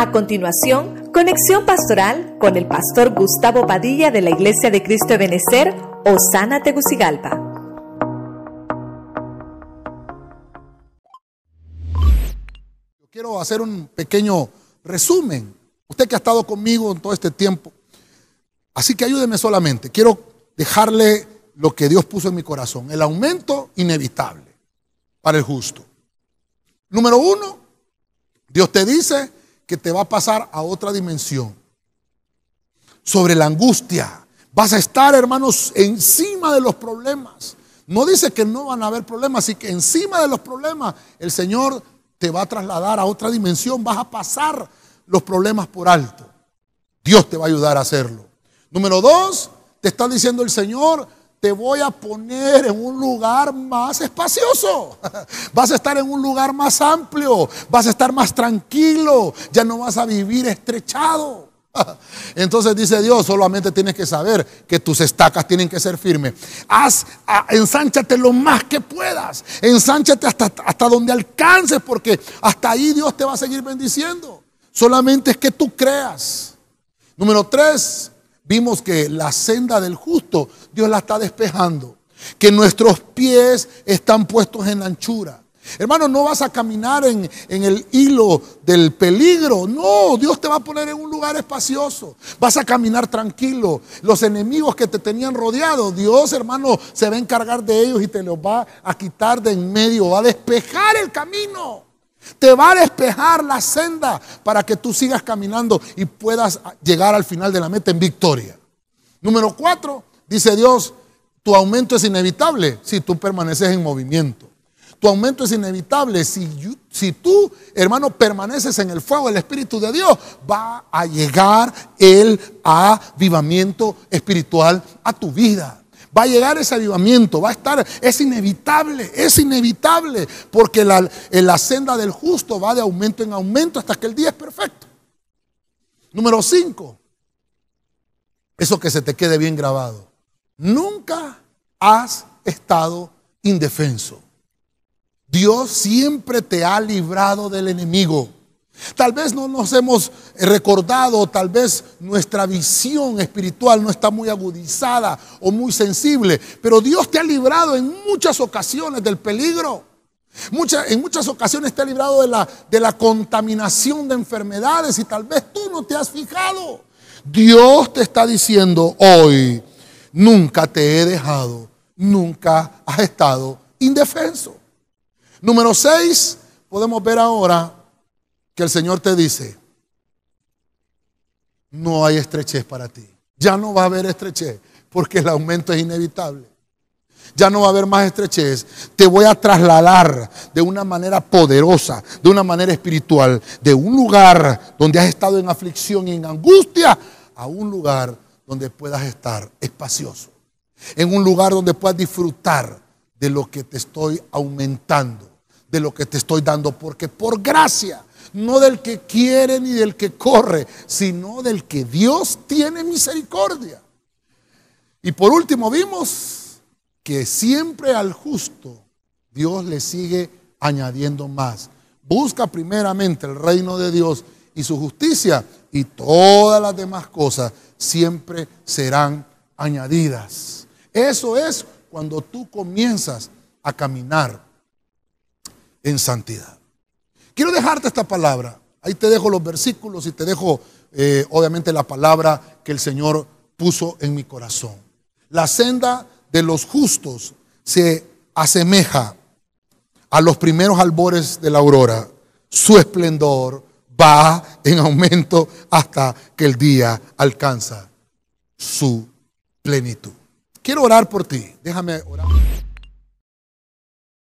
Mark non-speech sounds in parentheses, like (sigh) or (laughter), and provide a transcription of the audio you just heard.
A continuación, conexión pastoral con el pastor Gustavo Padilla de la Iglesia de Cristo de Benecer, Osana Tegucigalpa. Quiero hacer un pequeño resumen. Usted que ha estado conmigo en todo este tiempo. Así que ayúdeme solamente. Quiero dejarle lo que Dios puso en mi corazón. El aumento inevitable para el justo. Número uno, Dios te dice que te va a pasar a otra dimensión. Sobre la angustia. Vas a estar, hermanos, encima de los problemas. No dice que no van a haber problemas, así que encima de los problemas el Señor te va a trasladar a otra dimensión. Vas a pasar los problemas por alto. Dios te va a ayudar a hacerlo. Número dos, te está diciendo el Señor, te voy a poner en un lugar más espacioso. (laughs) Vas a estar en un lugar más amplio. Vas a estar más tranquilo. Ya no vas a vivir estrechado. (laughs) Entonces dice Dios, solamente tienes que saber que tus estacas tienen que ser firmes. Haz, ensánchate lo más que puedas. Ensánchate hasta, hasta donde alcances, porque hasta ahí Dios te va a seguir bendiciendo. Solamente es que tú creas. Número tres, vimos que la senda del justo Dios la está despejando. Que nuestros pies están puestos en anchura. Hermano, no vas a caminar en, en, el hilo del peligro. No, Dios te va a poner en un lugar espacioso. Vas a caminar tranquilo. Los enemigos que te tenían rodeado, Dios, hermano, se va a encargar de ellos y te los va a quitar de en medio. Va a despejar el camino. Te va a despejar la senda para que tú sigas caminando y puedas llegar al final de la meta en victoria. Número cuatro, dice Dios, tu aumento es inevitable si tú permaneces en movimiento. Tu aumento es inevitable si, tú, hermano, permaneces en el fuego del Espíritu de Dios. Va a llegar el avivamiento espiritual a tu vida. Va a llegar ese avivamiento, va a estar, es inevitable, es inevitable, porque la, la senda del justo va de aumento en aumento hasta que el día es perfecto. Número 5, eso que se te quede bien grabado. Nunca has estado indefenso. Dios siempre te ha librado del enemigo. Tal vez no nos hemos recordado, tal vez nuestra visión espiritual no está muy agudizada o muy sensible, pero Dios te ha librado en muchas ocasiones del peligro. en muchas ocasiones te ha librado de la, de la contaminación de enfermedades y tal vez tú no te has fijado. Dios te está diciendo hoy, nunca te he dejado, nunca has estado indefenso. Número 6, podemos ver ahora que el Señor te dice, no hay estrechez para ti. Ya no va a haber estrechez porque el aumento es inevitable. Ya no va a haber más estrechez. Te voy a trasladar de una manera poderosa, de una manera espiritual, de un lugar donde has estado en aflicción y en angustia, a un lugar donde puedas estar espacioso. En un lugar donde puedas disfrutar de lo que te estoy aumentando, de lo que te estoy dando, porque por gracia no del que quiere ni del que corre, sino del que Dios tiene misericordia. Y por último vimos que siempre al justo Dios le sigue añadiendo más. Busca primeramente el reino de Dios y su justicia y todas las demás cosas siempre serán añadidas. Eso es cuando tú comienzas a caminar en santidad. Quiero dejarte esta palabra. Ahí te dejo los versículos y te dejo, eh, obviamente, la palabra que el Señor puso en mi corazón. La senda de los justos se asemeja a los primeros albores de la aurora. Su esplendor va en aumento hasta que el día alcanza su plenitud. Quiero orar por ti. Déjame orar.